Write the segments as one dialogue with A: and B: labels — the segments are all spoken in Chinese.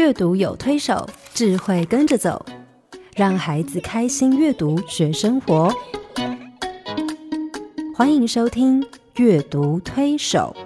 A: 阅读有推手，智慧跟着走，让孩子开心阅读学生活。欢迎收听《阅读推手》。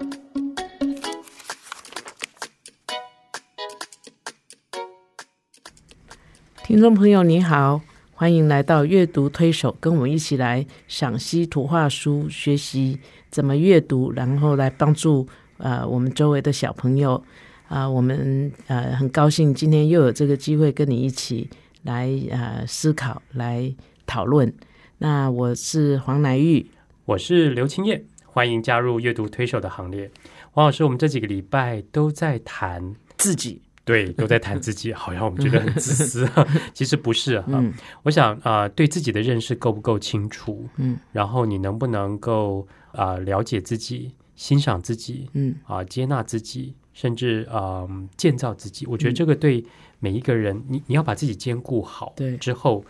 B: 听众朋友，你好，欢迎来到阅读推手，跟我们一起来赏析图画书，学习怎么阅读，然后来帮助呃我们周围的小朋友啊、我们呃很高兴今天又有这个机会跟你一起来呃思考，来讨论。那我是黄乃玉，
C: 我是刘青燕，欢迎加入阅读推手的行列。黄老师，我们这几个礼拜都在谈，
B: 自己
C: 对，都在谈自己，好像我们觉得很自私，其实不是哈。
B: 嗯
C: 我想啊、呃对自己的认识够不够清楚？
B: 嗯，
C: 然后你能不能够啊、呃了解自己、欣赏自己
B: 嗯
C: 啊、接纳自己，甚至啊、呃建造自己？我觉得这个对每一个人，你你要把自己兼顾好，
B: 对
C: 之后，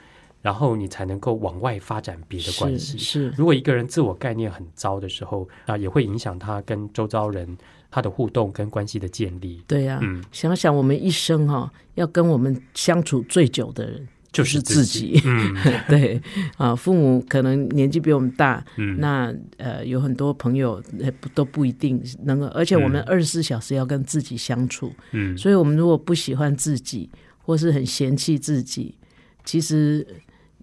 C: 然后你才能够往外发展别的关系。
B: 是
C: 如果一个人自我概念很糟的时候，啊，也会影响他跟周遭人他的互动跟关系的建立。
B: 对呀、
C: 嗯，
B: 想想我们一生哈、要跟我们相处最久的人
C: 就是
B: 自
C: 己。嗯。
B: 对啊，父母可能年纪比我们大，
C: 嗯，
B: 那呃有很多朋友呃不都不一定能够，而且我们
C: 嗯。
B: 二十四小时要跟自己相处，
C: 嗯。
B: 所以我们如果不喜欢自己，或是很嫌弃自己，其实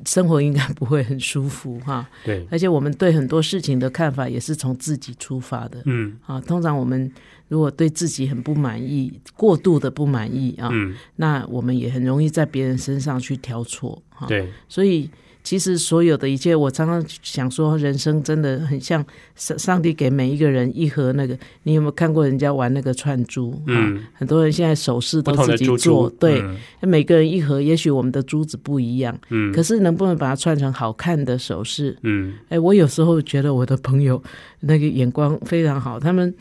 B: 生活应该不会很舒服哈。
C: 对，
B: 而且我们对很多事情的看法也是从自己出发的
C: 嗯。
B: 啊。通常我们如果对自己很不满意，过度的不满意啊，
C: 嗯，
B: 那我们也很容易在别人身上去挑错哈。
C: 对，
B: 所以其实所有的一切，我常常想说，人生真的很像上上帝给每一个人一盒那个。你有没有看过人家玩那个串珠？啊
C: 嗯，
B: 很多人现在首饰都自己做，
C: 珠，
B: 对，
C: 嗯
B: 每个人一盒，也许我们的珠子不一样，
C: 嗯，
B: 可是能不能把它串成好看的首饰？
C: 嗯
B: 哎，我有时候觉得我的朋友那个眼光非常好，他们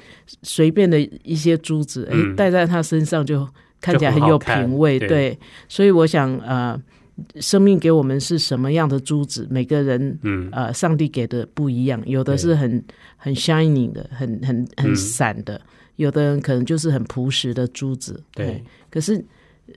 B: 随便的一些珠子，哎，
C: 嗯
B: 戴在他身上就看起来很有品味。
C: 对
B: 对，所以我想，呃，生命给我们是什么样的珠子，每个人
C: 嗯
B: 呃，上帝给的不一样，有的是很很 shining 的，很很很
C: 嗯
B: 闪的，有的人可能就是很朴实的珠子。
C: 对
B: 哎，可是。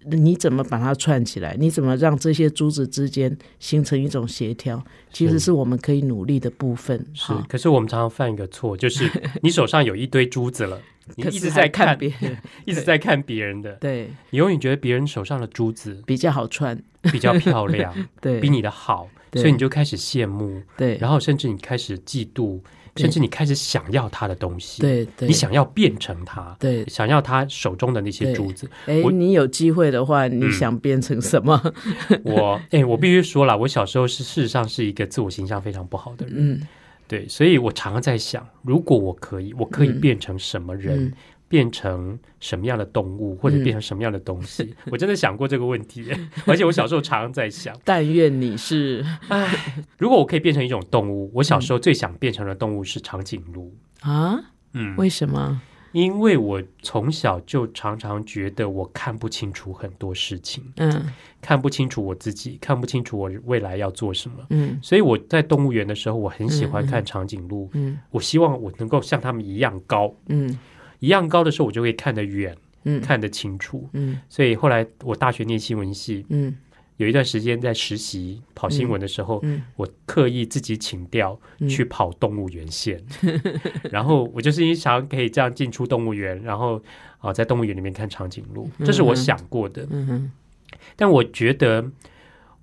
B: 你怎么把它串起来？你怎么让这些珠子之间形成一种协调？其实
C: 是。
B: 是我们可以努力的部分。
C: 是
B: 哈，
C: 可是我们常常犯一个错，就是 你手上有一堆珠子了，你一直在
B: 看
C: 看，
B: 别人，
C: 一直在看别人的，
B: 对，
C: 你永远觉得别人手上的珠子
B: 比较好串，
C: 比较漂亮，
B: 对，
C: 比你的好，所以你就开始羡慕，
B: 对，
C: 然后甚至你开始嫉妒，
B: 对
C: 甚至你开始想要他的东西，
B: 对对，
C: 你想要变成他，
B: 对，
C: 想要他手中的那些珠子。
B: 哎，你有机会的话，你
C: 嗯
B: 想变成什么？
C: 我哎、我必须说了，我小时候是事实上是一个自我形象非常不好的人，
B: 嗯
C: 对，所以我常常在想，如果我可以，我可以
B: 嗯
C: 变成什么人？
B: 嗯
C: 变成什么样的动物，或者
B: 嗯
C: 变成什么样的东西？我真的想过这个问题，而且我小时候常常在想，
B: 但愿你是
C: 哎，如果我可以变成一种动物，我小时候最想变成的动物是长颈鹿。
B: 啊？
C: 嗯，
B: 为什么？
C: 因为我从小就常常觉得我看不清楚很多事情，
B: 嗯
C: 看不清楚我自己，看不清楚我未来要做什么。
B: 嗯
C: 所以我在动物园的时候，我很喜欢看长颈鹿。
B: 嗯
C: 我希望我能够像他们一样高，
B: 嗯
C: 一样高的时候，我就会看得远，
B: 嗯。
C: 看得清楚。
B: 嗯。
C: 所以后来我大学念新闻系，
B: 嗯。
C: 有一段时间在实习跑新闻的时候，
B: 嗯。
C: 我刻意自己请调
B: 嗯。
C: 去跑动物园线，然后我就是因为想可以这样进出动物园，然后啊、在动物园里面看长颈鹿，这是我想过的。
B: 嗯哼。
C: 但我觉得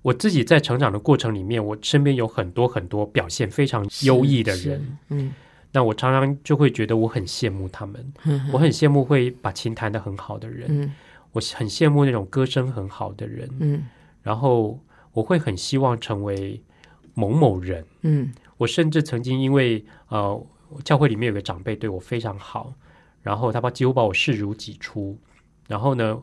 C: 我自己在成长的过程里面，我身边有很多很多表现非常优异的人，
B: 嗯
C: 那我常常就会觉得我很羡慕他们，
B: 嗯
C: 我很羡慕会把琴弹得很好的人，
B: 嗯
C: 我很羡慕那种歌声很好的人，
B: 嗯
C: 然后我会很希望成为某某人。
B: 嗯
C: 我甚至曾经因为呃，教会里面有个长辈对我非常好，然后他把几乎把我视如己出，然后呢，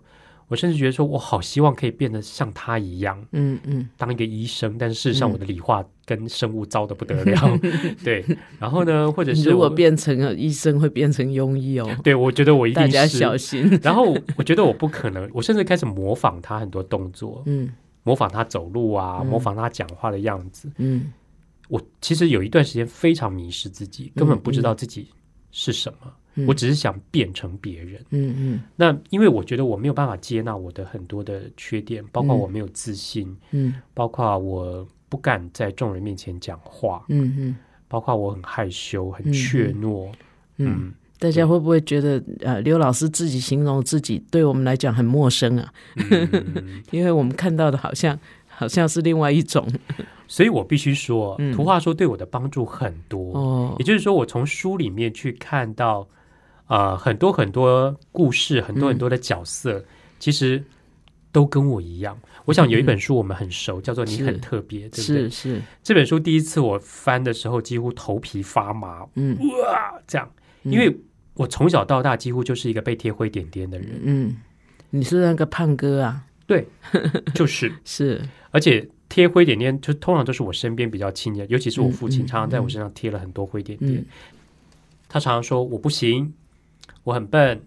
C: 我甚至觉得说我好希望可以变得像他一样，
B: 嗯嗯
C: 当一个医生，但是事实上
B: 嗯
C: 我的理化跟生物糟的不得了，对，然后呢，或者是
B: 如果变成了医生，会变成庸医哦，
C: 对我觉得我一定
B: 大家
C: 是
B: 小心。
C: 然后我觉得我不可能，我甚至开始模仿他很多动作，
B: 嗯
C: 模仿他走路啊，
B: 嗯
C: 模仿他讲话的样子。
B: 嗯
C: 我其实有一段时间非常迷失自己，根本不知道自己是什么。
B: 嗯
C: 我只是想变成别人。
B: 嗯嗯。
C: 那因为我觉得我没有办法接纳我的很多的缺点，包括
B: 嗯。
C: 我没有自信，
B: 嗯。
C: 包括我不敢在众人面前讲话，
B: 嗯嗯。
C: 包括我很害羞、很
B: 嗯
C: 怯懦。
B: 嗯，
C: 嗯，
B: 大家会不会觉得呃，刘老师自己形容自己对我们来讲很陌生啊？
C: 嗯？
B: 因为我们看到的好像好像是另外一种。
C: 所以我必须说，
B: 嗯。
C: 图画书对我的帮助很多。
B: 哦。
C: 也，就是说，我从书里面去看到，啊、很多很多故事，很多很多的角色，其实都跟我一样。我想有一本书我们很熟，叫做《你很特别》，对不对？
B: 是？是，
C: 这本书第一次我翻的时候，几乎头皮发麻，
B: 嗯。
C: 哇，这样，
B: 嗯。
C: 因为我从小到大几乎就是一个被贴灰点点的人，
B: 嗯，你是那个胖哥啊？
C: 对，就是，
B: 是，
C: 而且贴灰点点，就通常都是我身边比较亲的，尤其是我父亲，常常在我身上贴了很多灰点点。
B: 嗯
C: 他常常说我不行，我很笨，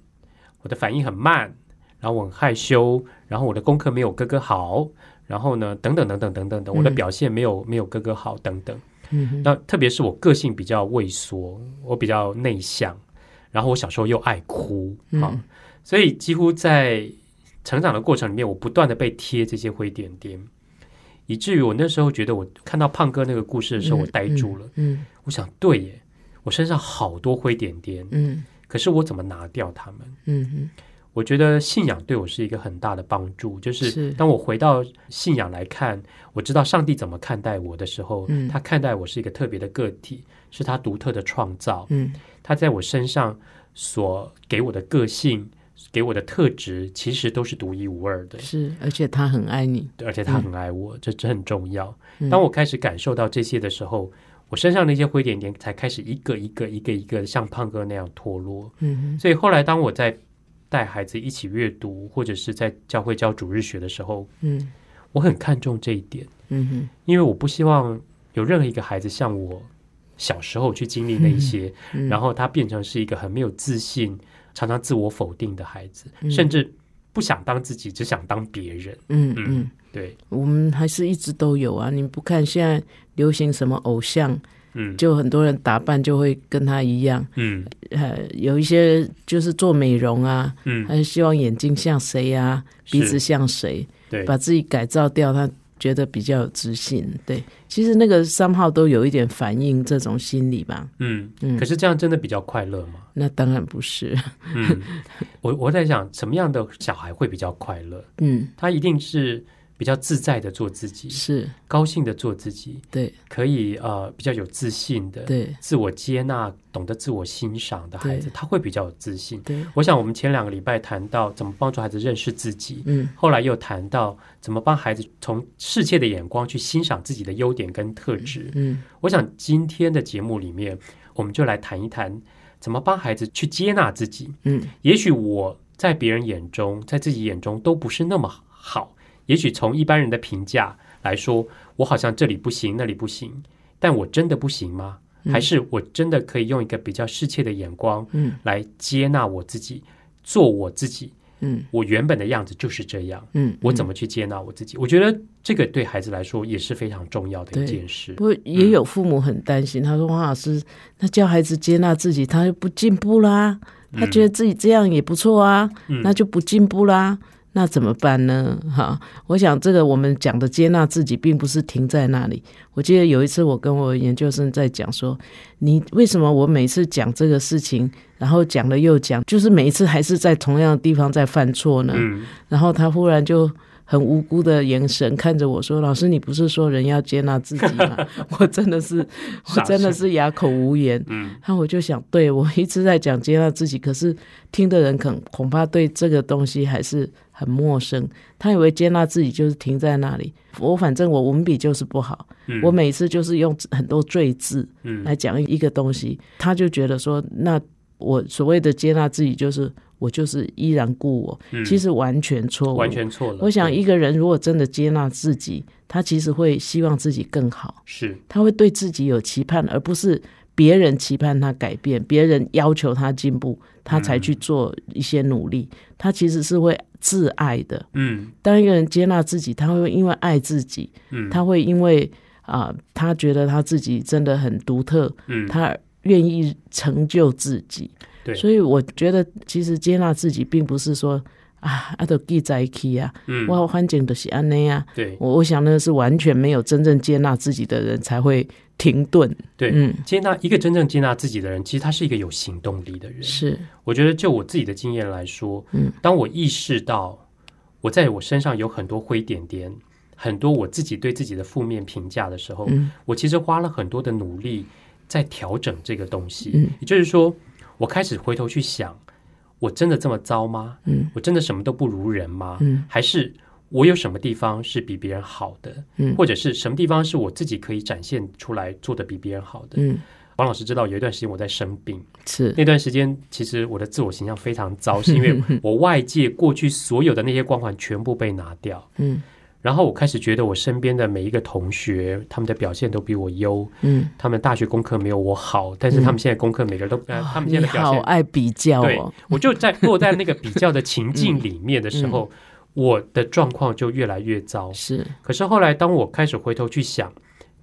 C: 我的反应很慢，然后我很害羞，然后我的功课没有哥哥好，然后呢，等等等等等等等，我的
B: 嗯
C: 表现没有没有哥哥好，等等。
B: 嗯
C: 那特别是我个性比较畏缩，我比较内向，然后我小时候又爱哭啊、
B: 嗯
C: 所以几乎在成长的过程里面，我不断的被贴这些灰点点，以至于我那时候觉得，我看到胖哥那个故事的时候，我呆住了。
B: 嗯。
C: 我想，对耶，我身上好多灰点点，
B: 嗯
C: 可是我怎么拿掉他们？
B: 嗯哼。
C: 我觉得信仰对我是一个很大的帮助，就是
B: 是。
C: 当我回到信仰来看，我知道上帝怎么看待我的时候，
B: 嗯。
C: 他看待我是一个特别的个体，是他独特的创造，
B: 嗯。
C: 他在我身上所给我的个性、给我的特质，其实都是独一无二的，
B: 是，而且他很爱你。
C: 而且他很爱我，这这很重要。
B: 嗯。
C: 当我开始感受到这些的时候，我身上那些灰点点才开始一个一个、一个一个像胖哥那样脱落。
B: 嗯
C: 所以后来，当我在带孩子一起阅读，或者是在教会教主日学的时候，
B: 嗯。
C: 我很看重这一点，
B: 嗯哼。
C: 因为我不希望有任何一个孩子像我小时候去经历那 些，
B: 嗯，
C: 然后他变成是一个很没有自信、常常自我否定的孩子，
B: 嗯。
C: 甚至不想当自己，只想当别人。嗯
B: 嗯。嗯，
C: 对，
B: 我们还是一直都有啊。你不看现在流行什么偶像，
C: 嗯，
B: 就很多人打扮就会跟他一样。
C: 嗯
B: 呃，有一些就是做美容啊，
C: 嗯，
B: 他希望眼睛像谁啊，鼻子像谁，
C: 对，
B: 把自己改造掉，他觉得比较有自信。对，其实那个三号都有一点反映这种心理吧。
C: 嗯，
B: 嗯
C: 可是这样真的比较快乐吗？
B: 那当然不是。
C: 嗯，我我在想，什么样的小孩会比较快乐？
B: 嗯，
C: 他一定是比较自在的做自己，
B: 是
C: 高兴的做自己，
B: 对
C: 可以呃比较有自信的，
B: 对
C: 自我接纳、懂得自我欣赏的孩子，他会比较有自信。
B: 对，
C: 我想我们前两个礼拜谈到怎么帮助孩子认识自己，
B: 嗯
C: 后来又谈到怎么帮孩子从世界的眼光去欣赏自己的优点跟特质。
B: 嗯
C: 我想今天的节目里面，我们就来谈一谈怎么帮孩子去接纳自己。
B: 嗯
C: 也许我在别人眼中，在自己眼中都不是那么好。也许从一般人的评价来说，我好像这里不行，那里不行，但我真的不行吗？
B: 嗯
C: 还是我真的可以用一个比较适切的眼光
B: 嗯
C: 来接纳我自己，做我自己？
B: 嗯
C: 我原本的样子就是这样，
B: 嗯，
C: 我怎么去接纳我自己？我觉得这个对孩子来说也是非常重要的一件事
B: 不。过也有父母很担心，他说：“王老师，那教孩子接纳自己，他就不进步啦。他觉得自己这样也不错啊，
C: 嗯
B: 那就不进步啦。那怎么办呢？哈，我想这个我们讲的接纳自己，并不是停在那里。我记得有一次我跟我研究生在讲说，你为什么我每次讲这个事情，然后讲了又讲，就是每一次还是在同样的地方在犯错呢？
C: 嗯
B: 然后他忽然就很无辜的眼神看着我说：“老师，你不是说人要接纳自己吗？” 我真的是，我真的是哑口无言。
C: 嗯
B: 然后我就想，对我一直在讲接纳自己，可是听的人恐恐怕对这个东西还是很陌生。他以为接纳自己就是停在那里。我反正我文笔就是不好，
C: 嗯，
B: 我每次就是用很多赘字
C: 嗯
B: 来讲一个东西，他就觉得说，那我所谓的接纳自己就是我就是依然故我，
C: 嗯
B: 其实完全错误，
C: 完全错了。
B: 我想，一个人如果真的接纳自己，他其实会希望自己更好，
C: 是
B: 他会对自己有期盼，而不是别人期盼他改变，别人要求他进步，他才去做一些努力。他其实是会自爱的。
C: 嗯
B: 当一个人接纳自己，他会因为爱自己，
C: 嗯
B: 他会因为啊、他觉得他自己真的很独特，
C: 嗯，
B: 他愿意成就自己。
C: 对，
B: 所以我觉得其实接纳自己，并不是说啊，啊都记在一起啊，
C: 嗯，
B: 我环境都是安内啊。
C: 对
B: 我我想那是完全没有真正接纳自己的人才会停顿。
C: 对，
B: 嗯，
C: 接纳一个真正接纳自己的人，其实他是一个有行动力的人。
B: 是，
C: 我觉得就我自己的经验来说，
B: 嗯，
C: 当我意识到我在我身上有很多灰点点，很多我自己对自己的负面评价的时候，
B: 嗯
C: 我其实花了很多的努力在调整这个东西。
B: 嗯
C: 也就是说，我开始回头去想，我真的这么糟吗？
B: 嗯
C: 我真的什么都不如人吗？
B: 嗯
C: 还是我有什么地方是比别人好的？
B: 嗯
C: 或者是什么地方是我自己可以展现出来做的比别人好的？
B: 嗯，
C: 王老师知道有一段时间我在生病，
B: 是，
C: 那段时间其实我的自我形象非常糟，是因为 我外界过去所有的那些光环全部被拿掉，
B: 嗯
C: 然后我开始觉得我身边的每一个同学，他们的表现都比我优，
B: 嗯，
C: 他们大学功课没有我好，但是他们现在功课每个人都，呃，他们现在的表现，
B: 爱比较
C: 对
B: 哦。
C: 我就在落在那个比较的情境 里面的时候，我的状况就越来越糟。
B: 是，
C: 可是后来，当我开始回头去想，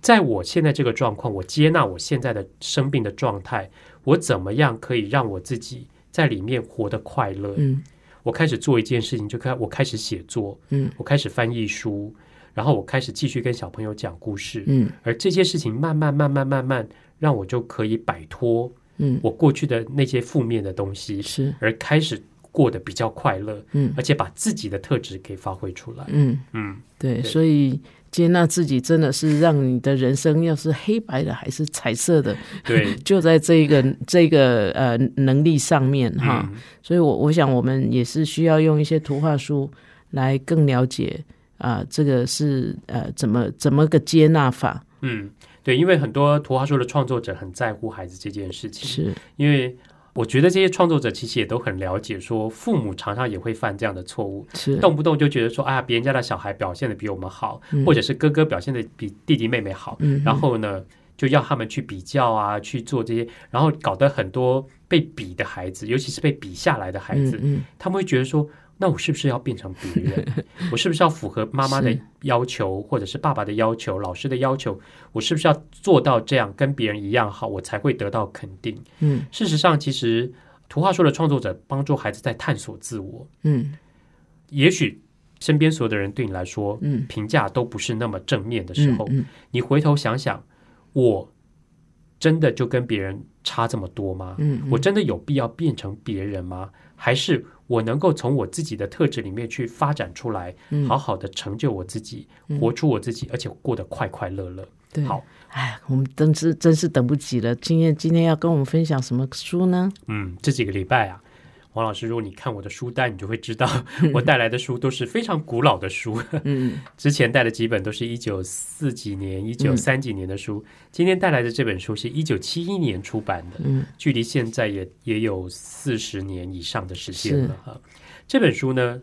C: 在我现在这个状况，我接纳我现在的生病的状态，我怎么样可以让我自己在里面活得快乐？
B: 嗯
C: 我开始做一件事情，就开我开始写作，
B: 嗯。
C: 我开始翻译书，然后我开始继续跟小朋友讲故事，
B: 嗯。
C: 而这些事情慢慢慢慢慢慢，让我就可以摆脱
B: 嗯，
C: 我过去的那些负面的东西，
B: 是，
C: 而开始过得比较快乐，
B: 嗯。
C: 而且把自己的特质给发挥出来。
B: 嗯，
C: 嗯，
B: 对，
C: 对。
B: 所以接纳自己真的是让你的人生要是黑白的还是彩色的，
C: 对，
B: 就在这个这个呃能力上面哈。
C: 嗯。
B: 所以我我想我们也是需要用一些图画书来更了解啊、这个是呃怎么怎么个接纳法。
C: 嗯，对，因为很多图画书的创作者很在乎孩子这件事情，
B: 是。
C: 因为我觉得这些创作者其实也都很了解，说父母常常也会犯这样的错误，
B: 是。
C: 动不动就觉得说，哎呀，别人家的小孩表现的比我们好，或者是哥哥表现的比弟弟妹妹好，
B: 嗯
C: 然后呢，就要他们去比较啊，去做这些，然后搞得很多被比的孩子，尤其是被比下来的孩子，
B: 嗯。
C: 他们会觉得说，那我是不是要变成别人？我是不是要符合妈妈的要求，或者是爸爸的要求、老师的要求？我是不是要做到这样，跟别人一样好，我才会得到肯定？
B: 嗯
C: 事实上，其实图画书的创作者帮助孩子在探索自我。
B: 嗯
C: 也许身边所有的人对你来说，
B: 嗯
C: 评价都不是那么正面的
B: 嗯
C: 时候，
B: 嗯
C: 你回头想想，我真的就跟别人差这么多吗？
B: 嗯，
C: 我真的有必要变成别人吗？还是我能够从我自己的特质里面去发展出来，
B: 嗯
C: 好好的成就我自己，
B: 嗯
C: 活出我自己，而且过得快快乐乐。
B: 对，
C: 好，
B: 哎，我们真是真是等不及了。今天今天要跟我们分享什么书呢？
C: 嗯，这几个礼拜啊，王老师，如果你看我的书单，你就会知道 我带来的书都是非常古老的书。
B: 嗯。
C: 之前带的几本都是一九四几年、一九三几年的书，今天带来的这本书是一九七一年出版的，
B: 嗯。
C: 距离现在也也有四十年以上的时间了哈。这本书呢，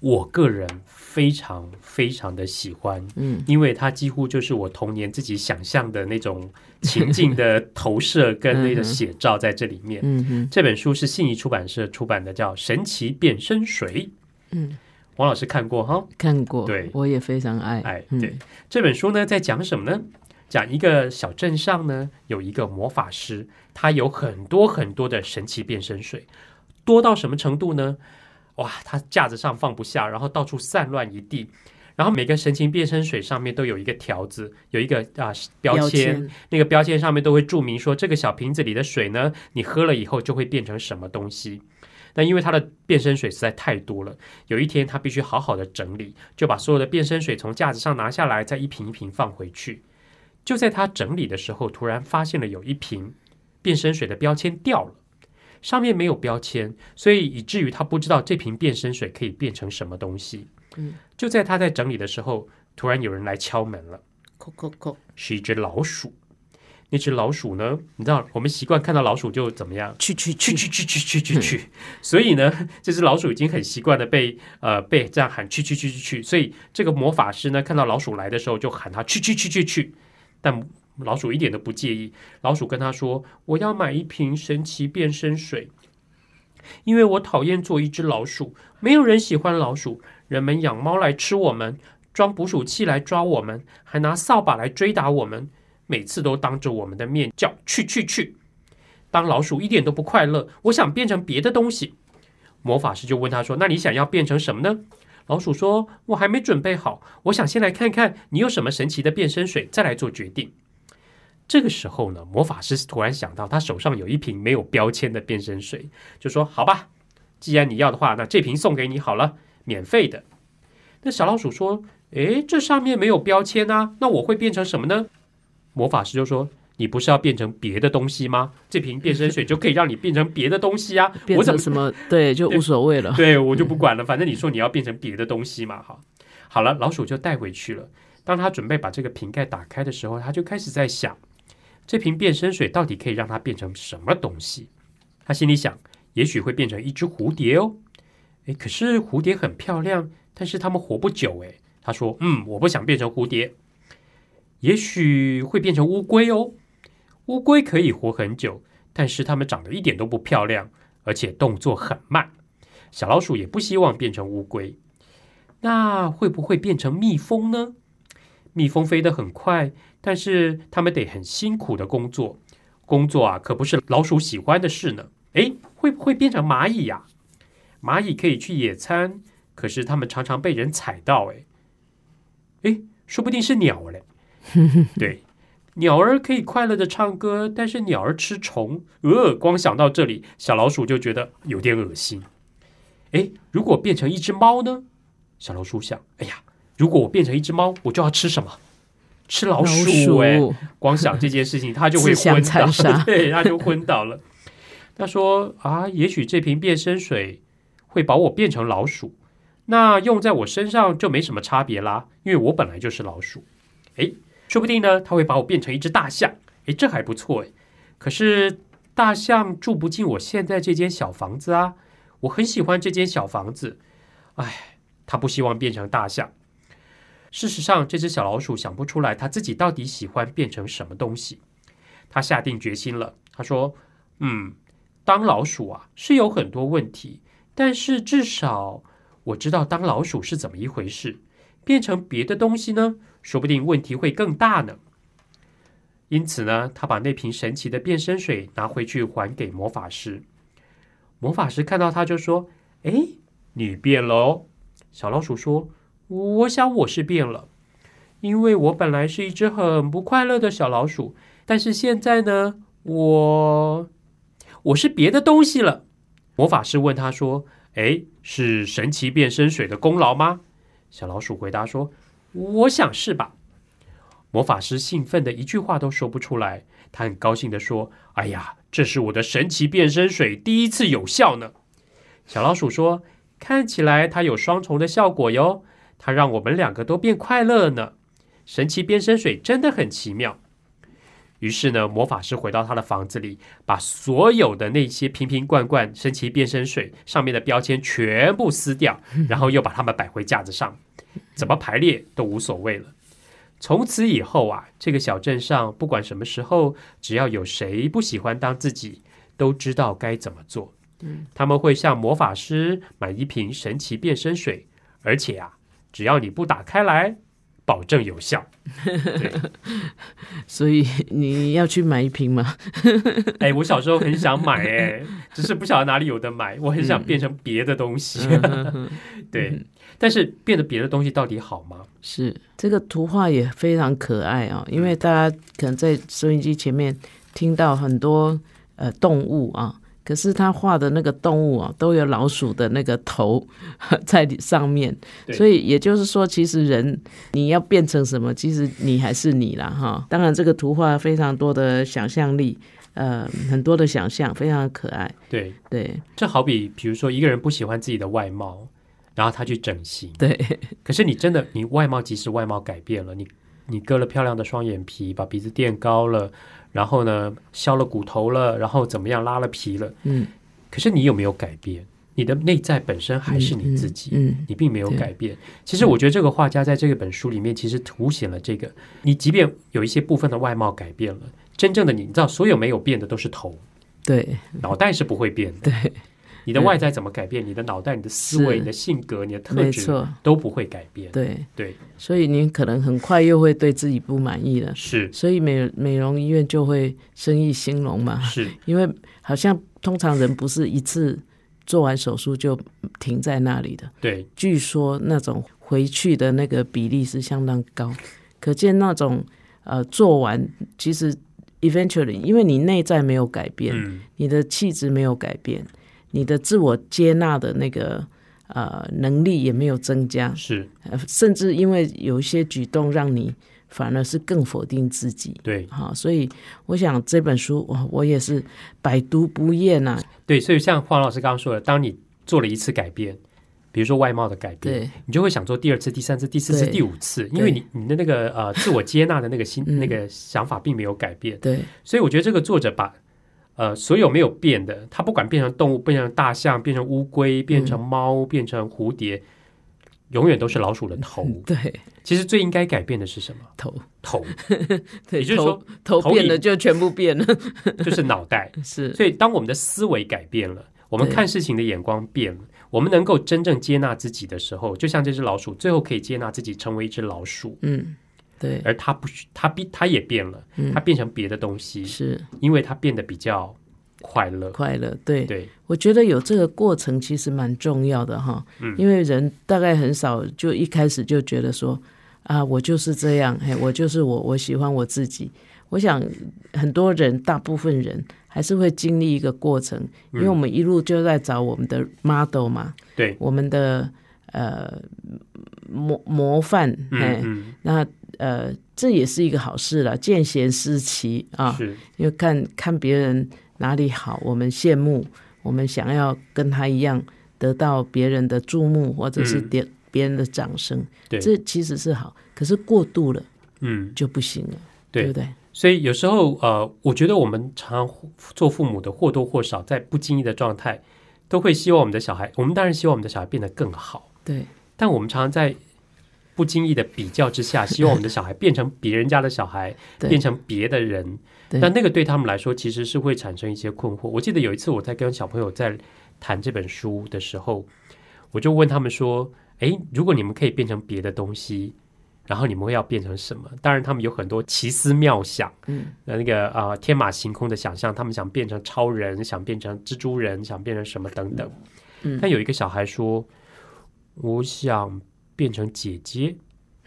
C: 我个人非常非常的喜欢，
B: 嗯
C: 因为它几乎就是我童年自己想象的那种情境的投射跟那个写照在这里面。
B: 嗯嗯
C: 这本书是信宜出版社出版的，叫《神奇变身水》。
B: 嗯，
C: 王老师看过哈？
B: 看过，
C: 对
B: 我也非常爱。
C: 哎，
B: 嗯
C: 对，这本书呢在讲什么呢？讲一个小镇上呢有一个魔法师，他有很多很多的神奇变身水，多到什么程度呢？哇，他架子上放不下，然后到处散乱一地。然后每个神奇变身水上面都有一个条子，有一个啊标
B: 标
C: 签，那个标签上面都会注明说，这个小瓶子里的水呢，你喝了以后就会变成什么东西。那因为他的变身水实在太多了，有一天他必须好好的整理，就把所有的变身水从架子上拿下来，再一瓶一瓶放回去。就在他整理的时候，突然发现了有一瓶变身水的标签掉了，上面没有标签，所以以至于他不知道这瓶变身水可以变成什么东西。
B: 嗯，
C: 就在他在整理的时候，突然有人来敲门了。
B: 叩叩叩，
C: 是一只老鼠。那只老鼠呢？你知道我们习惯看到老鼠就怎么样？
B: 去去
C: 去
B: 去，
C: 去去去去去去。所以呢，这只老鼠已经很习惯的被呃被这样喊去去去去去。所以这个魔法师呢，看到老鼠来的时候就喊他去去去去去。但老鼠一点都不介意。老鼠跟他说：“我要买一瓶神奇变身水，因为我讨厌做一只老鼠。没有人喜欢老鼠，人们养猫来吃我们，装捕鼠器来抓我们，还拿扫把来追打我们。”每次都当着我们的面叫去去去。当老鼠一点都不快乐，我想变成别的东西。魔法师就问他说：“那你想要变成什么呢？”老鼠说：“我还没准备好，我想先来看看你有什么神奇的变身水，再来做决定。”这个时候呢，魔法师突然想到，他手上有一瓶没有标签的变身水，就说：“好吧，既然你要的话，那这瓶送给你好了，免费的。”那小老鼠说：“诶，这上面没有标签啊，那我会变成什么呢？”魔法师就说：“你不是要变成别的东西吗？这瓶变身水就可以让你变成别的东西啊！我怎么
B: 什么？对，就无所谓了。
C: 对我就不管了，反正你说你要变成别的东西嘛，哈，好了，老鼠就带回去了。当他准备把这个瓶盖打开的时候，他就开始在想，这瓶变身水到底可以让它变成什么东西？他心里想，也许会变成一只蝴蝶哦。诶，可是蝴蝶很漂亮，但是它们活不久。诶，他说，嗯，我不想变成蝴蝶。也许会变成乌龟哦，乌龟可以活很久，但是它们长得一点都不漂亮，而且动作很慢。小老鼠也不希望变成乌龟，那会不会变成蜜蜂呢？蜜蜂飞得很快，但是他们得很辛苦的工作，工作啊可不是老鼠喜欢的事呢。诶，会不会变成蚂蚁呀、蚂蚁可以去野餐，可是它们常常被人踩到。诶，诶，说不定是鸟嘞。对，鸟儿可以快乐的唱歌，但是鸟儿吃虫，呃，光想到这里，小老鼠就觉得有点恶心。诶，如果变成一只猫呢？小老鼠想，哎呀，如果我变成一只猫，我就要吃什么？吃老鼠哎、光想这件事情，他就会昏倒 对，他就昏倒了。他说啊，也许这瓶变身水会把我变成老鼠，那用在我身上就没什么差别啦，因为我本来就是老鼠。诶，说不定呢，他会把我变成一只大象，诶，这还不错诶。可是大象住不进我现在这间小房子啊，我很喜欢这间小房子，唉，他不希望变成大象。事实上，这只小老鼠想不出来它自己到底喜欢变成什么东西。他下定决心了，他说：“嗯，当老鼠啊是有很多问题，但是至少我知道当老鼠是怎么一回事。变成别的东西呢，说不定问题会更大呢。”因此呢，他把那瓶神奇的变身水拿回去还给魔法师。魔法师看到他就说：“哎，你变了哦。”小老鼠说：“我想我是变了，因为我本来是一只很不快乐的小老鼠，但是现在呢，我我是别的东西了。”魔法师问他说：“哎，是神奇变身水的功劳吗？”小老鼠回答说：“我想是吧。”魔法师兴奋的一句话都说不出来，他很高兴的说：“哎呀，这是我的神奇变身水第一次有效呢。”小老鼠说：“看起来它有双重的效果哟，它让我们两个都变快乐了呢。神奇变身水真的很奇妙。”于是呢，魔法师回到他的房子里，把所有的那些瓶瓶罐罐神奇变身水上面的标签全部撕掉，然后又把它们摆回架子上，怎么排列都无所谓了。从此以后啊，这个小镇上不管什么时候，只要有谁不喜欢当自己，都知道该怎么做。他们会向魔法师买一瓶神奇变身水，而且啊，只要你不打开来，保证有效。
B: 所以你要去买一瓶吗？
C: 哎，我小时候很想买，哎，只是不晓得哪里有的买。我很想变成别的东西，对。但是变得别的东西到底好吗？
B: 是这个图画也非常可爱啊、因为大家可能在收音机前面听到很多呃动物啊，可是他画的那个动物啊，都有老鼠的那个头 在上面，所以也就是说，其实人你要变成什么，其实你还是你啦哈。当然，这个图画非常多的想象力，呃，很多的想象，非常可爱。
C: 对，
B: 对。
C: 这好比比如说一个人不喜欢自己的外貌，然后他去整形，
B: 对，
C: 可是你真的，你外貌即使外貌改变了，你你割了漂亮的双眼皮，把鼻子垫高了，然后呢削了骨头了，然后怎么样拉了皮了，
B: 嗯，
C: 可是你有没有改变？你的内在本身还是你自己，
B: 嗯，
C: 你并没有改变。其实我觉得这个画家在这个本书里面，其实凸显了这个：你即便有一些部分的外貌改变了，真正的你，你知道，所有没有变的都是头，
B: 对
C: 脑袋是不会变的。
B: 对，
C: 你的外在怎么改变，你的脑袋、你的思维、你的性格、你的特质，都不会改变。
B: 对，
C: 对，
B: 所以你可能很快又会对自己不满意了，
C: 是。
B: 所以美美容医院就会生意兴隆嘛，
C: 是，
B: 因为好像通常人不是一次做完手术就停在那里的，
C: 对，
B: 据说那种回去的那个比例是相当高，可见那种呃做完其实 eventually 因为你内在没有改变，
C: 嗯，
B: 你的气质没有改变，你的自我接纳的那个呃能力也没有增加，
C: 是。
B: 呃甚至因为有一些举动让你反而是更否定自己。
C: 对。
B: 好，所以我想这本书，哇，我也是百读不厌啊。
C: 对，所以像黄老师刚刚说的，当你做了一次改变，比如说外貌的改变，
B: 对。
C: 你就会想做第二次、第三次、第四次、第五次，因为你你的那个呃自我接纳的那个心、
B: 嗯。
C: 那个想法并没有改变，
B: 对。
C: 所以我觉得这个作者把呃所有没有变的，它不管变成动物，变成大象，变成乌龟，变成猫，变成蝴蝶，永远都是老鼠的头。
B: 对，
C: 其实最应该改变的是什么？
B: 头
C: 头
B: 对，
C: 也就是说
B: 头头变了就全部变了，
C: 就是脑袋。
B: 是
C: 所以当我们的思维改变了，我们看事情的眼光变了，我们能够真正接纳自己的时候，就像这只老鼠，最后可以接纳自己成为一只老鼠，
B: 嗯，对，
C: 而他不是，它变，他也变了，
B: 嗯。
C: 他变成别的东西，
B: 是。
C: 因为他变得比较快乐。
B: 快乐，对，
C: 对，
B: 我觉得有这个过程其实蛮重要的哈，
C: 嗯。
B: 因为人大概很少就一开始就觉得说啊，我就是这样，嘿，我就是我，我喜欢我自己。我想很多人，大部分人还是会经历一个过程，因为我们一路就在找我们的 model 嘛，
C: 对，
B: 我们的呃模模范，哎
C: 嗯，嗯，
B: 那呃这也是一个好事了，见贤思齐啊，
C: 是，
B: 因为看看别人哪里好，我们羡慕，我们想要跟他一样得到别人的注目，或者是
C: 嗯
B: 别别人的掌声，
C: 对，
B: 这其实是好。可是过度了
C: 嗯，
B: 就不行了，
C: 对
B: 不对？
C: 所以有时候呃，我觉得我们常常做父母的或多或少在不经意的状态，都会希望我们的小孩，我们当然希望我们的小孩变得更好。
B: 对
C: 但我们常常在不经意的比较之下，希望我们的小孩变成别人家的小孩，变成别的人。
B: 但
C: 那那个对他们来说，其实是会产生一些困惑。我记得有一次我在跟小朋友在谈这本书的时候，我就问他们说：“诶，如果你们可以变成别的东西，然后你们会要变成什么？”当然，他们有很多奇思妙想，
B: 嗯，
C: 那个啊、呃天马行空的想象，他们想变成超人，想变成蜘蛛人，想变成什么等等。
B: 嗯
C: 但有一个小孩说：“我想变成姐姐。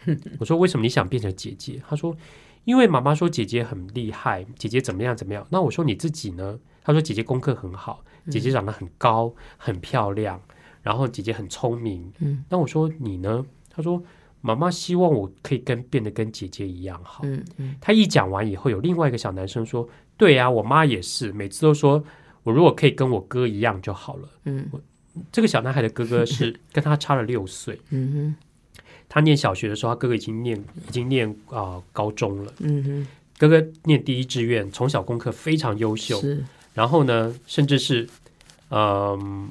C: ”我说：“为什么你想变成姐姐？”他说：“因为妈妈说姐姐很厉害，姐姐怎么样怎么样。”那我说：“你自己呢？”他说：“姐姐功课很好，姐姐长得很高，很漂亮，然后姐姐很聪明。”
B: 嗯，
C: 那我说：“你呢？”他说：“妈妈希望我可以跟变得跟姐姐一样好。”
B: 嗯嗯
C: 他一讲完以后，有另外一个小男生说：“对呀、我妈也是，每次都说我如果可以跟我哥一样就好了。
B: 嗯”
C: 这个小男孩的哥哥是 跟他差了六岁，
B: 嗯哼
C: 他念小学的时候，他哥哥已经念已经念啊、高中了。
B: 嗯哼，
C: 哥哥念第一志愿，从小功课非常优秀，
B: 是
C: 然后呢，甚至是嗯、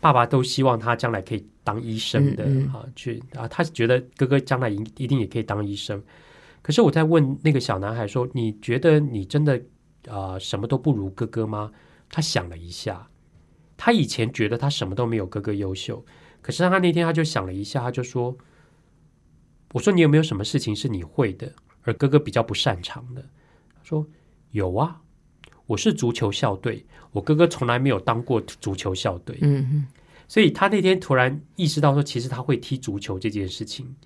C: 爸爸都希望他将来可以当医生的、
B: 嗯嗯
C: 啊，去啊，他觉得哥哥将来一一定也可以当医生。可是我在问那个小男孩说：“你觉得你真的啊、什么都不如哥哥吗？”他想了一下，他以前觉得他什么都没有哥哥优秀，可是他那天他就想了一下，他就说：“我说你有没有什么事情是你会的，而哥哥比较不擅长的？”他说：“有啊，我是足球校队，我哥哥从来没有当过足球校队。”
B: 嗯哼
C: 所以他那天突然意识到说，其实他会踢足球这件事情，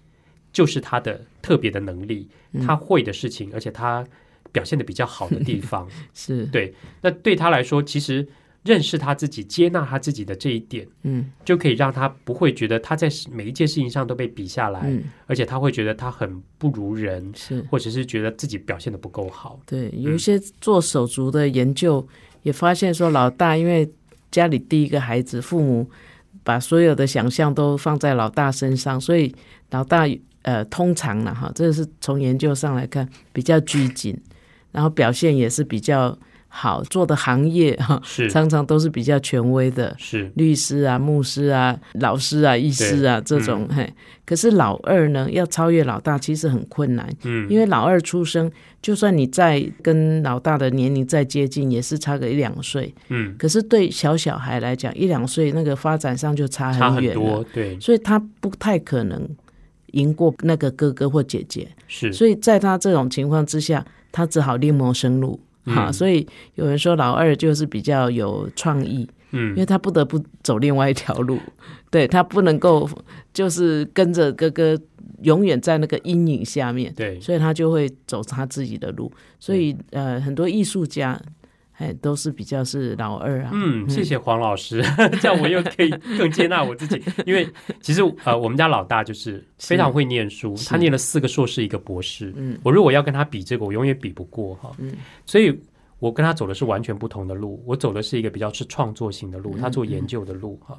C: 就是他的特别的能力，
B: 嗯
C: 他会的事情，而且他表现的比较好的地方。
B: 是
C: 对，那对他来说，其实认识他自己、接纳他自己的这一点，
B: 嗯
C: 就可以让他不会觉得他在每一件事情上都被比下来，
B: 嗯
C: 而且他会觉得他很不如人，
B: 是。
C: 或者是觉得自己表现的不够好。
B: 对，有一些做手足的研究也发现说，老大因为家里第一个孩子，父母把所有的想象都放在老大身上，所以老大呃通常呢哈，这是从研究上来看比较拘谨，然后表现也是比较好做的行业哈，
C: 是
B: 常常都是比较权威的，
C: 是
B: 律师啊、牧师啊、老师啊、医师啊这种。嘿，可是老二呢，要超越老大其实很困难，
C: 嗯，
B: 因为老二出生，就算你再跟老大的年龄再接近，也是差个一两岁。
C: 嗯
B: 可是对小小孩来讲，一两岁那个发展上就差
C: 差很
B: 很远了，
C: 多，对，
B: 所以他不太可能赢过那个哥哥或姐姐。
C: 是，
B: 所以在他这种情况之下，他只好另谋生路。哈，
C: 嗯。
B: 所以有人说老二就是比较有创意，嗯。因为
C: 嗯
B: 他不得不走另外一条路，对他不能够就是跟着哥哥永远在那个阴影下面，
C: 对，
B: 所以他就会走他自己的路。所以呃，很多艺术家哎都是比较是老二啊，
C: 嗯，谢谢黄老师，这样我又可以更接纳我自己。因为其实呃，我们家老大就是非常会念书，他念了四个硕士，一个博士。
B: 嗯
C: 我如果要跟他比这个，我永远比不过哈。
B: 嗯
C: 所以我跟他走的是完全不同的路，我走的是一个比较是创作型的路，
B: 嗯
C: 他做研究的路哈。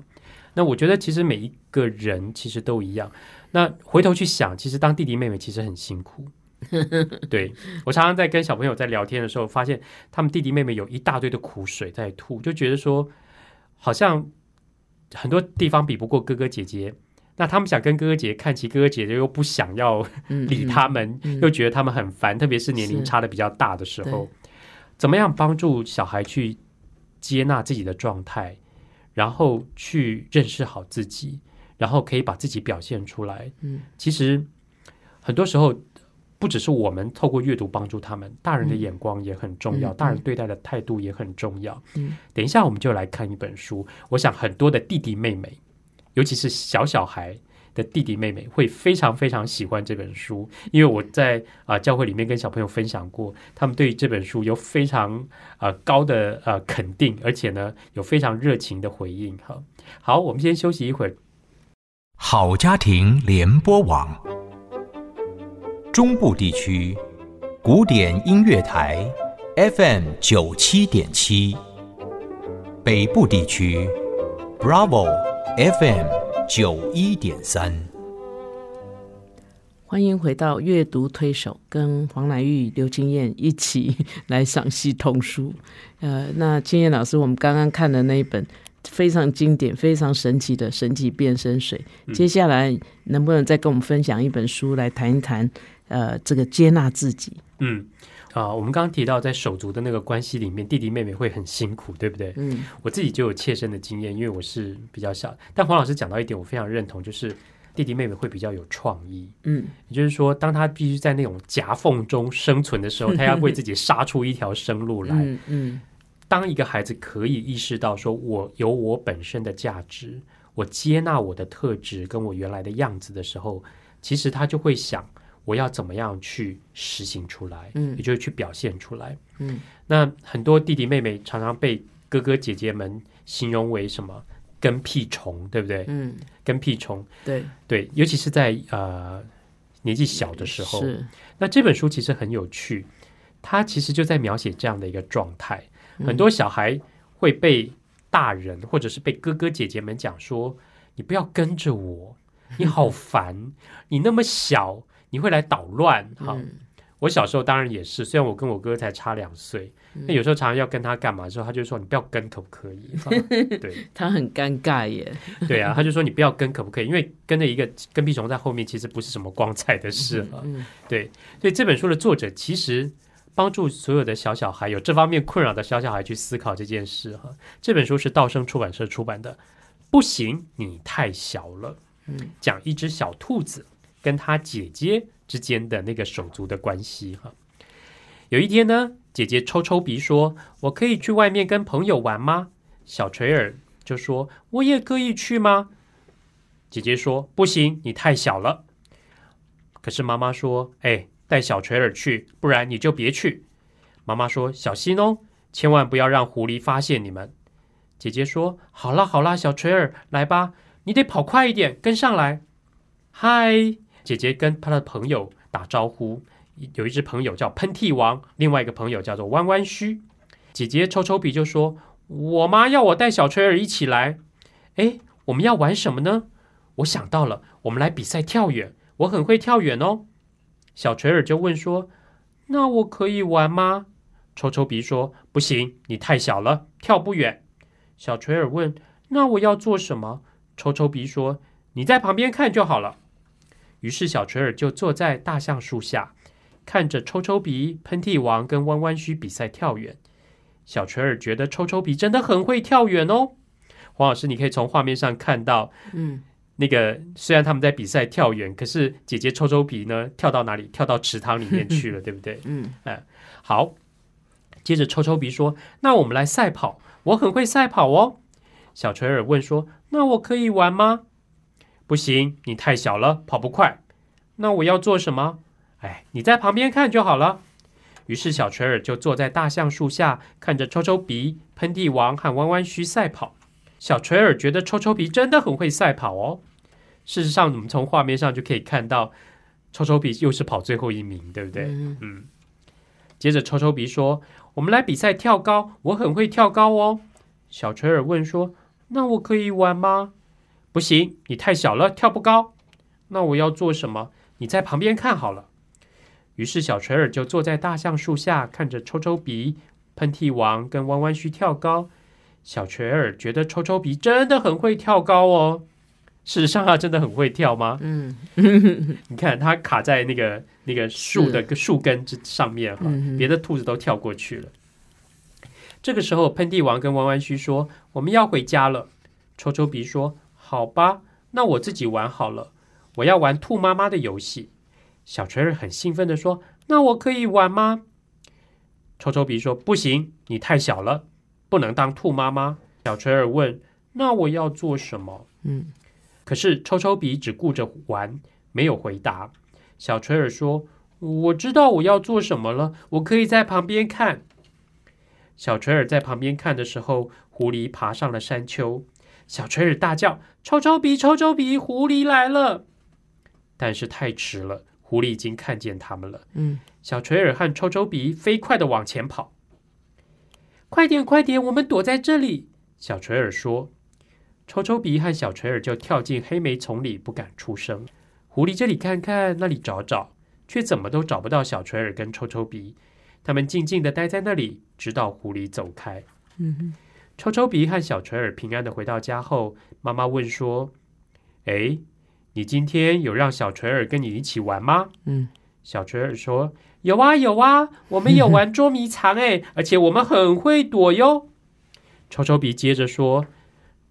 C: 那我觉得其实每一个人其实都一样。那回头去想，其实当弟弟妹妹其实很辛苦。对我常常在跟小朋友在聊天的时候，发现他们弟弟妹妹有一大堆的苦水在吐，就觉得说好像很多地方比不过哥哥姐姐。那他们想跟哥哥姐姐看齐，哥哥姐姐又不想要
B: 嗯
C: 理他们，
B: 嗯
C: 又觉得他们很烦，特别是年龄差的比较大的时候，怎么样帮助小孩去接纳自己的状态，然后去认识好自己，然后可以把自己表现出来。
B: 嗯，
C: 其实很多时候不只是我们透过阅读帮助他们，大人的
B: 嗯
C: 眼光也很重要，
B: 嗯
C: 大人对待的态度也很重要。
B: 嗯，
C: 等一下我们就来看一本书，我想很多的弟弟妹妹，尤其是小小孩。的弟弟妹妹会非常非常喜欢这本书，因为我在啊、教会里面跟小朋友分享过，他们对于这本书有非常呃高的呃肯定，而且呢有非常热情的回应。哈，好，我们先休息一会儿，
D: 好家庭联播网，中部地区古典音乐台 FM 九七点七，北部地区 Bravo FM 九一点三。
B: 欢迎回到阅读推手，跟黄乃玉、刘金燕一起 来赏析童书。呃，那金燕老师，我们刚刚看的那一本非常经典、非常神奇的《神奇变身水》，接下来能不能再跟我们分享一本书来谈一谈？呃，这个接纳自己，
C: 嗯。啊，我们刚刚提到在手足的那个关系里面，弟弟妹妹会很辛苦，对不对？
B: 嗯
C: 我自己就有切身的经验，因为我是比较小。但黄老师讲到一点，我非常认同，就是弟弟妹妹会比较有创意。
B: 嗯
C: 也就是说，当他必须在那种夹缝中生存的时候，他要为自己杀出一条生路来。
B: 嗯嗯
C: 当一个孩子可以意识到说，我有我本身的价值，我接纳我的特质跟我原来的样子的时候，其实他就会想，我要怎么样去实行出来，
B: 嗯
C: 也就是去表现出来。
B: 嗯
C: 那很多弟弟妹妹常常被哥哥姐姐们形容为什么跟屁虫，对不对？
B: 嗯，
C: 跟屁虫，
B: 对，
C: 对，尤其是在呃年纪小的时候。
B: 是
C: 那这本书其实很有趣，它其实就在描写这样的一个状态。
B: 嗯
C: 很多小孩会被大人或者是被哥哥姐姐们讲说：“你不要跟着我，你好烦，你那么小，你会来捣乱。”哈、
B: 嗯
C: 我小时候当然也是，虽然我跟我哥才差两岁，
B: 嗯
C: 那有时候常常要跟他干嘛的时候，他就说：“你不要跟，可不可以？”哈 对
B: 他很尴尬耶，
C: 对啊，他就说：“你不要跟，可不可以？”因为跟着一个跟屁虫在后面，其实不是什么光彩的事啊。
B: 嗯
C: 对，所以这本书的作者其实帮助所有的小小孩有这方面困扰的小小孩去思考这件事哈。这本书是道生出版社出版的，不行，你太小了。
B: 嗯，
C: 讲一只小兔子跟他姐姐之间的那个手足的关系哈。有一天呢，姐姐抽抽鼻说：“我可以去外面跟朋友玩吗？”小垂儿就说：“我也可以去吗？”姐姐说：“不行，你太小了。”可是妈妈说：“哎，带小垂儿去，不然你就别去。”妈妈说：“小心哦，千万不要让狐狸发现你们。”姐姐说：“好啦好啦，小垂儿，来吧，你得跑快一点，跟上来。”嗨，姐姐跟她的朋友打招呼。有一只朋友叫喷嚏王，另外一个朋友叫做弯弯须。姐姐抽抽鼻就说：“我妈要我带小垂儿一起来。”哎，我们要玩什么呢？我想到了，我们来比赛跳远。我很会跳远哦。小垂耳就问说：“那我可以玩吗？”抽抽鼻说：“不行，你太小了，跳不远。”小垂耳问：“那我要做什么？”抽抽鼻说：“你在旁边看就好了。”于是小垂耳就坐在大橡树下，看着抽抽鼻、喷嚏王跟弯弯须比赛跳远。小垂耳觉得抽抽鼻真的很会跳远哦。黄老师，你可以从画面上看到，
B: 嗯，
C: 那个虽然他们在比赛跳远，可是姐姐抽抽鼻呢，跳到哪里？跳到池塘里面去了，对不对？
B: 嗯，
C: 好，接着抽抽鼻说：“那我们来赛跑，我很会赛跑哦。”小垂耳问说：“那我可以玩吗？”不行，你太小了，跑不快。那我要做什么？哎，你在旁边看就好了。于是小垂耳就坐在大橡树下，看着抽抽鼻、喷嚏王和弯弯须赛跑。小垂耳觉得抽抽鼻真的很会赛跑哦。事实上，我们从画面上就可以看到，抽抽鼻又是跑最后一名，对不对？
B: 嗯
C: 嗯。接着抽抽鼻说：“我们来比赛跳高，我很会跳高哦。”小垂耳问说：“那我可以玩吗？”不行，你太小了，跳不高。那我要做什么？你在旁边看好了。于是小垂耳就坐在大橡树下，看着抽抽鼻、喷嚏王跟弯弯须跳高。小垂耳觉得抽抽鼻真的很会跳高哦。事实上，他真的很会跳吗？
B: 嗯
C: 你看，它卡在那个那个树的树根之上面哈，
B: 嗯
C: 别的兔子都跳过去了。这个时候，喷嚏王跟弯弯须说：“我们要回家了。”抽抽鼻说：“好吧，那我自己玩好了，我要玩兔妈妈的游戏。”小垂耳很兴奋的说：“那我可以玩吗？”抽抽鼻说：“不行，你太小了，不能当兔妈妈。”小垂耳问：“那我要做什么？”
B: 嗯
C: 可是抽抽鼻只顾着玩，没有回答。小垂耳说：“我知道我要做什么了，我可以在旁边看。”小垂耳在旁边看的时候，狐狸爬上了山丘。小垂耳大叫：“抽抽鼻，抽抽鼻，狐狸来了！”但是太迟了，狐狸已经看见他们了。
B: 嗯
C: 小垂耳和抽抽鼻飞快的往前跑。快点，快点，我们躲在这里！小垂耳说。抽抽鼻和小垂耳就跳进黑莓丛里，不敢出声。狐狸这里看看，那里找找，却怎么都找不到小垂耳跟抽抽鼻。他们静静的待在那里，直到狐狸走开。
B: 嗯
C: 抽抽鼻和小垂耳平安的回到家后，妈妈问说：“哎，你今天有让小垂耳跟你一起玩吗？”
B: 嗯
C: 小垂耳说：“有啊，有啊，我们有玩捉迷藏哎，而且我们很会躲哟。”抽抽鼻接着说：“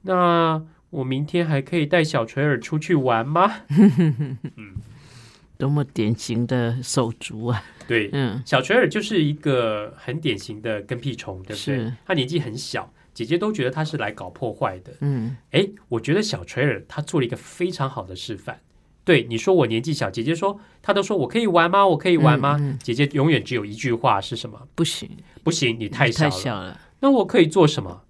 C: 那我明天还可以带小垂耳出去玩吗
B: 多么典型的手足啊！？”
C: 对，
B: 嗯
C: 小垂耳就是一个很典型的跟屁虫，对不对？他年纪很小，姐姐都觉得他是来搞破坏的。
B: 嗯
C: 哎，我觉得小垂耳他做了一个非常好的示范。对你说我年纪小，姐姐说她都说我可以玩吗？我可以玩吗？
B: 嗯嗯
C: 姐姐永远只有一句话是什么？
B: 不行，
C: 不行，你太小
B: 太
C: 了。
B: 小了。
C: 那我可以做什么？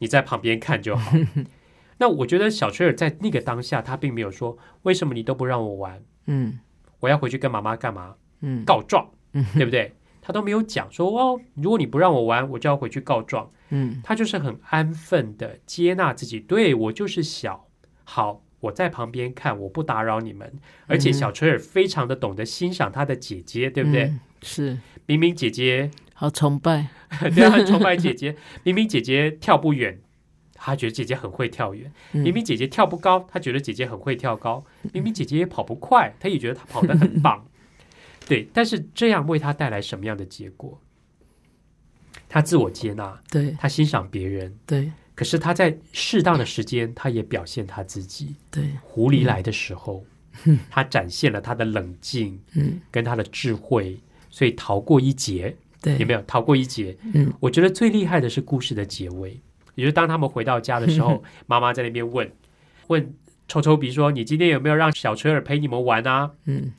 C: 你在旁边看就好。那我觉得小垂耳在那个当下，他并没有说为什么你都不让我玩，
B: 嗯
C: 我要回去跟妈妈干嘛？
B: 嗯
C: 告状，
B: 嗯
C: 对不对？他都没有讲说哦，如果你不让我玩，我就要回去告状。
B: 嗯
C: 他就是很安分的接纳自己，对我就是小，好，我在旁边看，我不打扰你们。而且小垂耳非常的懂得欣赏他的姐姐，对不对？
B: 嗯是，
C: 明明姐姐
B: 好崇拜。
C: 对，啊很崇拜姐姐。明明姐姐跳不远，他觉得姐姐很会跳远；
B: 嗯
C: 明明姐姐跳不高，他觉得姐姐很会跳高；明明姐姐也跑不快，他也觉得她跑得很棒。对，但是这样为他带来什么样的结果？他自我接纳，
B: 对
C: 他欣赏别人，
B: 对
C: 可是他在适当的时间，他也表现他自己。
B: 对，
C: 狐狸来的时候，他展现了他的冷静
B: 嗯
C: 跟他的智慧，所以逃过一劫。
B: 对，
C: 有没有逃过一劫？
B: 嗯
C: 我觉得最厉害的是故事的结尾，也就是当他们回到家的时候，妈妈在那边问问抽抽鼻说：“你今天有没有让小垂耳陪你们玩啊
B: 嗯，？”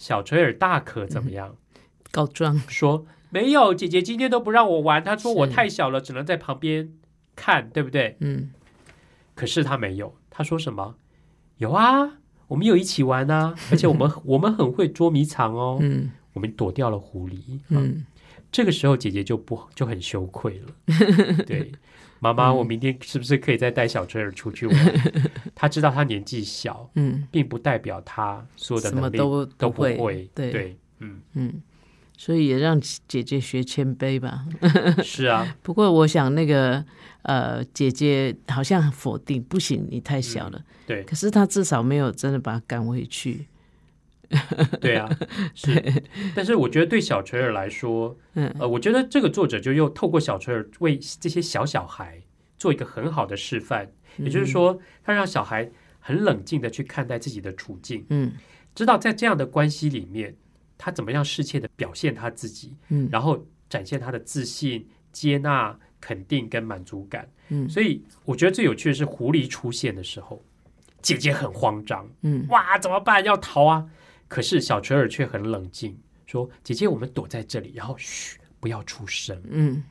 C: 小垂耳大可怎么样？
B: 告状。
C: 说没有，姐姐今天都不让我玩，她说我太小了，只能在旁边看，对不对？
B: 嗯
C: 可是他没有，他说什么？有啊，我们有一起玩啊，而且我们 我们很会捉迷藏哦，
B: 嗯
C: 我们躲掉了狐狸。嗯，
B: 嗯
C: 这个时候姐姐就不就很羞愧了。对，妈妈，
B: 嗯
C: 我明天是不是可以再带小春儿出去玩？她知道她年纪小，
B: 嗯，
C: 并不代表她所有的
B: 什么
C: 能力
B: 都
C: 都不
B: 会。
C: 会。
B: 对
C: 对，嗯，
B: 嗯，所以也让姐姐学谦卑吧。
C: 是啊，
B: 不过我想那个呃，姐姐好像很否定，不行，你太小了。
C: 对
B: 可是她至少没有真的把她赶回去。
C: 对啊，是。但是我觉得对小垂儿来说，
B: 嗯
C: 呃，我觉得这个作者就又透过小垂儿为这些小小孩做一个很好的示范，也就是说，他让小孩很冷静的去看待自己的处境，
B: 嗯
C: 知道在这样的关系里面，他怎么样适切的表现他自己，
B: 嗯
C: 然后展现他的自信、接纳、肯定跟满足感。
B: 嗯
C: 所以我觉得最有趣的是狐狸出现的时候，姐姐很慌张，
B: 嗯
C: 哇，怎么办？要逃啊！可是小垂耳却很冷静，说：“姐姐，我们躲在这里，然后嘘，不要出声。
B: 嗯”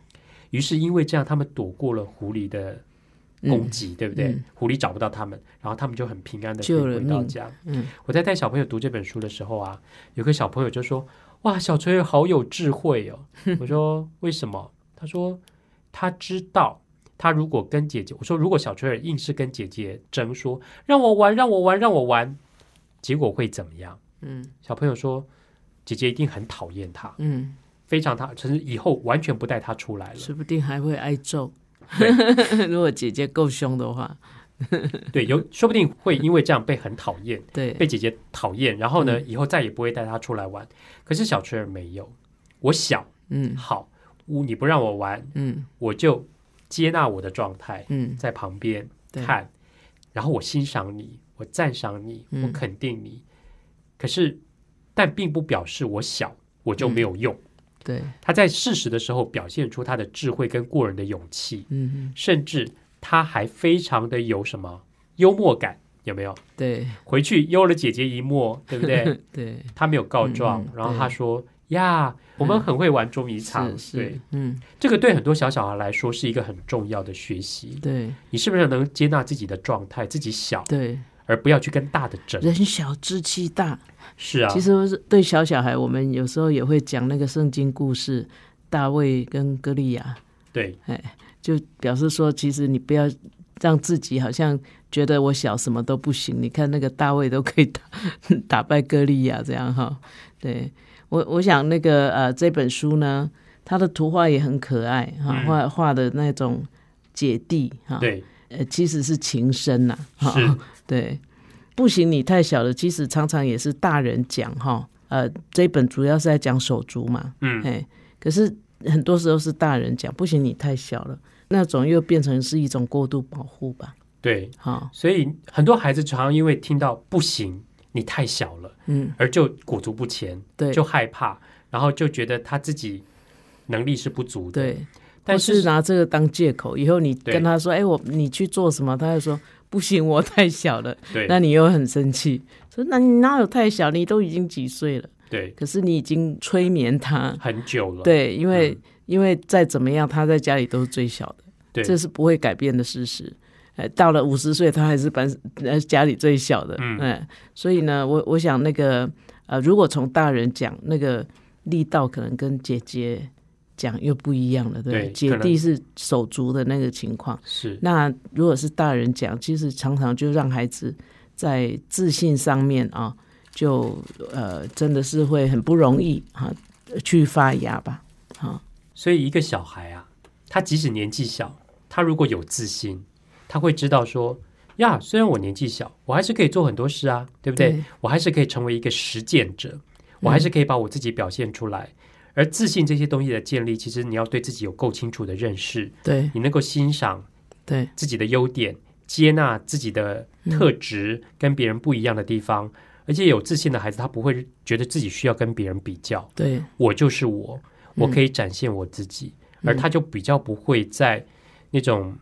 C: 于是因为这样，他们躲过了狐狸的攻击，对不对？
B: 嗯
C: 狐狸找不到他们，然后他们就很平安的回到家。
B: 嗯
C: 我在带小朋友读这本书的时候啊，有个小朋友就说：“哇，小垂耳好有智慧哦。”我说：“为什么？”他说：“他知道，他如果跟姐姐，我说如果小垂耳硬是跟姐姐争说让我玩，让我玩，让我玩，结果会怎么样？”
B: 嗯。
C: 小朋友说：“姐姐一定很讨厌他，
B: 嗯，
C: 非常讨，甚至以后完全不带他出来了。
B: 说不定还会挨揍。
C: 对。
B: 如果姐姐够凶的话，
C: 对，有说不定会因为这样被很讨厌，
B: 对。
C: 被姐姐讨厌，然后呢，以后再也不会带他出来玩。可是小春儿没有，我小
B: 嗯。
C: 好，我你不让我玩，
B: 嗯。
C: 我就接纳我的状态，
B: 嗯。
C: 在旁边
B: 对。
C: 看，然后我欣赏你，我赞赏你，
B: 嗯。
C: 我肯定你。可是，但并不表示我小我就没有用。
B: 对，
C: 他在适时的时候表现出他的智慧跟过人的勇气，
B: 嗯
C: 甚至他还非常的有什么幽默感，有没有？
B: 对
C: 回去悠了姐姐一默，对不对？
B: 对，
C: 他没有告状，
B: 嗯嗯
C: 然后他说：“呀，我们很会玩捉迷藏。
B: 是
C: 对，，
B: 嗯
C: 这个对很多小小孩来说是一个很重要的学习。
B: 对
C: 你是不是能接纳自己的状态，自己小，
B: 对，
C: 而不要去跟大的争？
B: 人小志气大。
C: 是啊，
B: 其实对小小孩，我们有时候也会讲那个圣经故事，大卫跟歌利亚，
C: 对哎
B: 就表示说，其实你不要让自己好像觉得我小什么都不行。你看那个大卫都可以打 打败歌利亚这样哈。对我，我想那个呃这本书呢，它的图画也很可爱哈，
C: 嗯
B: 画画的那种姐弟哈，
C: 对
B: 呃其实是情深呐、哈
C: 是，
B: 对，不行，你太小了。其实常常也是大人讲哈，呃，这一本主要是在讲手足嘛，
C: 嗯，
B: 哎，可是很多时候是大人讲，不行，你太小了，那种又变成是一种过度保护吧，
C: 对。
B: 哈，
C: 所以很多孩子常常因为听到不行，你太小了，
B: 嗯，
C: 而就裹足不前，
B: 对，
C: 就害怕，然后就觉得他自己能力是不足的。，
B: 对，
C: 但
B: 或是拿这个当借口，以后你跟他说，哎，我你去做什么，他就说不行，我太小了，
C: 对。
B: 那你又很生气，说那你哪有太小，你都已经几岁了，
C: 对，
B: 可是你已经催眠他，
C: 很久了。
B: 对，因为、
C: 嗯。
B: 因为再怎么样，他在家里都是最小的，
C: 对。
B: 这是不会改变的事实。呃，到了五十岁，他还是班呃家里最小的，
C: 嗯。
B: 哎所以呢，我我想那个呃，如果从大人讲，那个力道可能跟姐姐讲又不一样了，对姐弟是手足的那个情况，
C: 是，
B: 那如果是大人讲，其实常常就让孩子在自信上面啊，就呃真的是会很不容易啊、去发芽吧，啊、
C: 所以一个小孩啊，他即使年纪小，他如果有自信，他会知道说呀，虽然我年纪小，我还是可以做很多事啊，对不对？
B: 对。
C: 我还是可以成为一个实践者，我还是可以把我自己表现出来。而自信这些东西的建立，其实你要对自己有够清楚的认识，
B: 对。
C: 你能够欣赏
B: 对。
C: 自己的优点，接纳自己的特质跟别人不一样的地方。而且有自信的孩子，他不会觉得自己需要跟别人比较，
B: 对。
C: 我就是我，我可以展现我自己，而他就比较不会在那种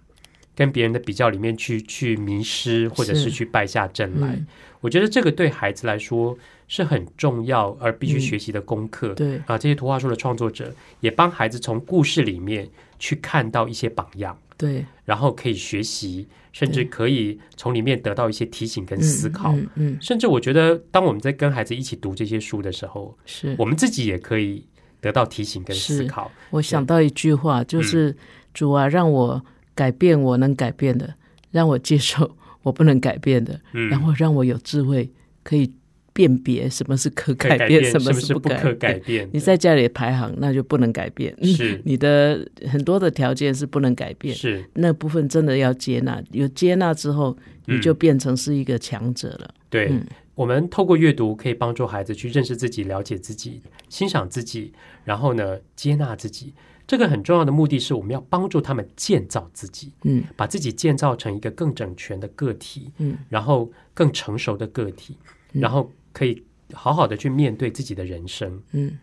C: 跟别人的比较里面去去迷失，或者是。
B: 是
C: 去败下阵来。
B: 嗯。
C: 我觉得这个对孩子来说是很重要而必须
B: 嗯。
C: 学习的功课。
B: 对。
C: 啊，这些图画书的创作者也帮孩子从故事里面去看到一些榜样，
B: 对，
C: 然后可以学习，甚至可以从里面得到一些提醒跟思考。
B: 嗯嗯，
C: 甚至我觉得，当我们在跟孩子一起读这些书的时候，
B: 是。
C: 我们自己也可以得到提醒跟思考。
B: 我想到一句话，就是主啊，让我改变我能改变的，让我接受我不能改变的，
C: 嗯，
B: 然后让我有智慧可以辨别什么是可
C: 可
B: 改变，
C: 改什
B: 么
C: 是不可
B: 不改
C: 改变？
B: 你在家里排行，那就不能改变。
C: 是
B: 你的很多的条件是不能改变，
C: 是
B: 那部分真的要接纳。有接纳之后，你就变成是一个强者了。
C: 对。
B: 嗯
C: 我们透过阅读，可以帮助孩子去认识自己、了解自己、欣赏自己，然后呢，接纳自己。这个很重要的目的是，我们要帮助他们建造自己，
B: 嗯
C: 把自己建造成一个更整全的个体，
B: 嗯，
C: 然后更成熟的个体，然后可以好好的去面对自己的人生，
B: 嗯，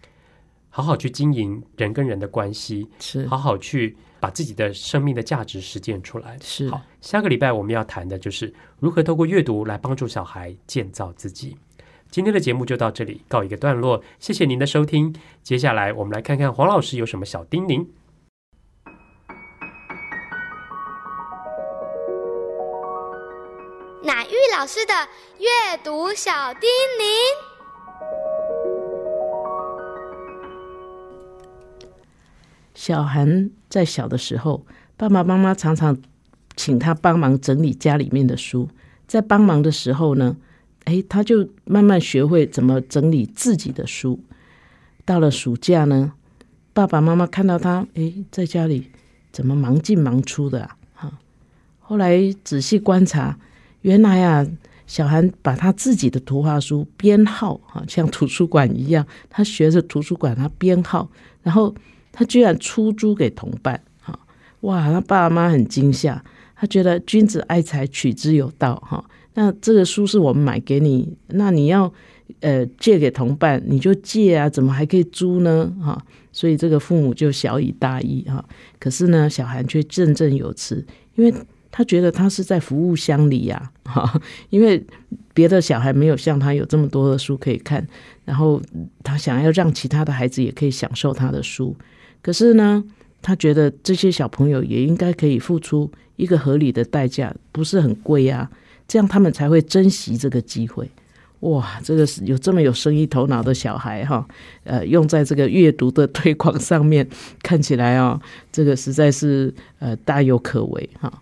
C: 好好去经营人跟人的关系，
B: 是
C: 好好去把自己的生命的价值实践出来。
B: 是
C: 好，下个礼拜我们要谈的就是如何透过阅读来帮助小孩建造自己。今天的节目就到这里告一个段落，谢谢您的收听。接下来我们来看看黄老师有什么小叮咛。
E: 老师的阅读小叮咛。
B: 小韩在小的时候，爸爸妈妈常常请他帮忙整理家里面的书。在帮忙的时候呢，哎，他就慢慢学会怎么整理自己的书。到了暑假呢，爸爸妈妈看到他，哎，在家里怎么忙进忙出的啊？哈，后来仔细观察，原来啊，小韩把他自己的图画书编号，哈，像图书馆一样，他学着图书馆，他编号，然后。他居然出租给同伴，哈哇！他爸爸妈很惊吓，他觉得君子爱财，取之有道，哈。那这个书是我们买给你，那你要呃借给同伴，你就借啊，怎么还可以租呢？哈，所以这个父母就小以大义哈。可是呢，小韩却振振有词，因为他觉得他是在服务乡里呀，哈，因为别的小孩没有像他有这么多的书可以看，然后他想要让其他的孩子也可以享受他的书。可是呢，他觉得这些小朋友也应该可以付出一个合理的代价，不是很贵啊，这样他们才会珍惜这个机会。哇，这个是有这么有生意头脑的小孩哈，呃，用在这个阅读的推广上面，看起来啊，这个实在是呃大有可为哈。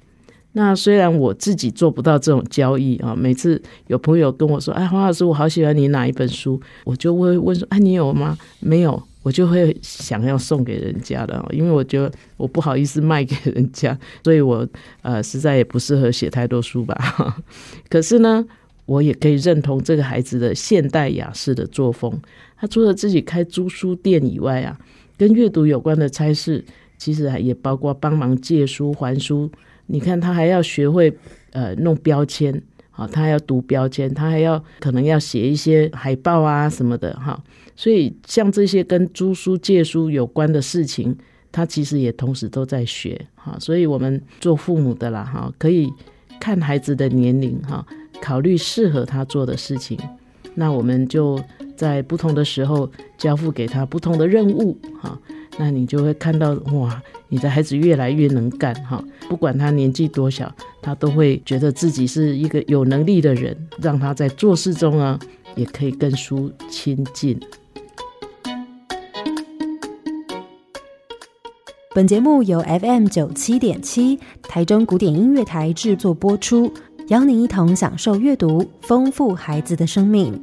B: 那虽然我自己做不到这种交易啊，每次有朋友跟我说：“哎，黄老师，我好喜欢你哪一本书？”我就会问说：“哎，你有吗？”没有。我就会想要送给人家的，因为我觉得我不好意思卖给人家，所以我呃实在也不适合写太多书吧。可是呢，我也可以认同这个孩子的现代雅士的作风。他除了自己开租书店以外啊，跟阅读有关的差事，其实也包括帮忙借书还书。你看，他还要学会呃弄标签，好，他要读标签，他还要可能要写一些海报啊什么的，哈。所以，像这些跟租书、借书有关的事情，他其实也同时都在学哈。所以，我们做父母的啦哈，可以看孩子的年龄哈，考虑适合他做的事情。那我们就在不同的时候交付给他不同的任务哈。那你就会看到哇，你的孩子越来越能干哈。不管他年纪多小，他都会觉得自己是一个有能力的人，让他在做事中啊，也可以跟书亲近。
A: 本节目由 FM 九七点七台中古典音乐台制作播出，邀您一同享受阅读，丰富孩子的生命。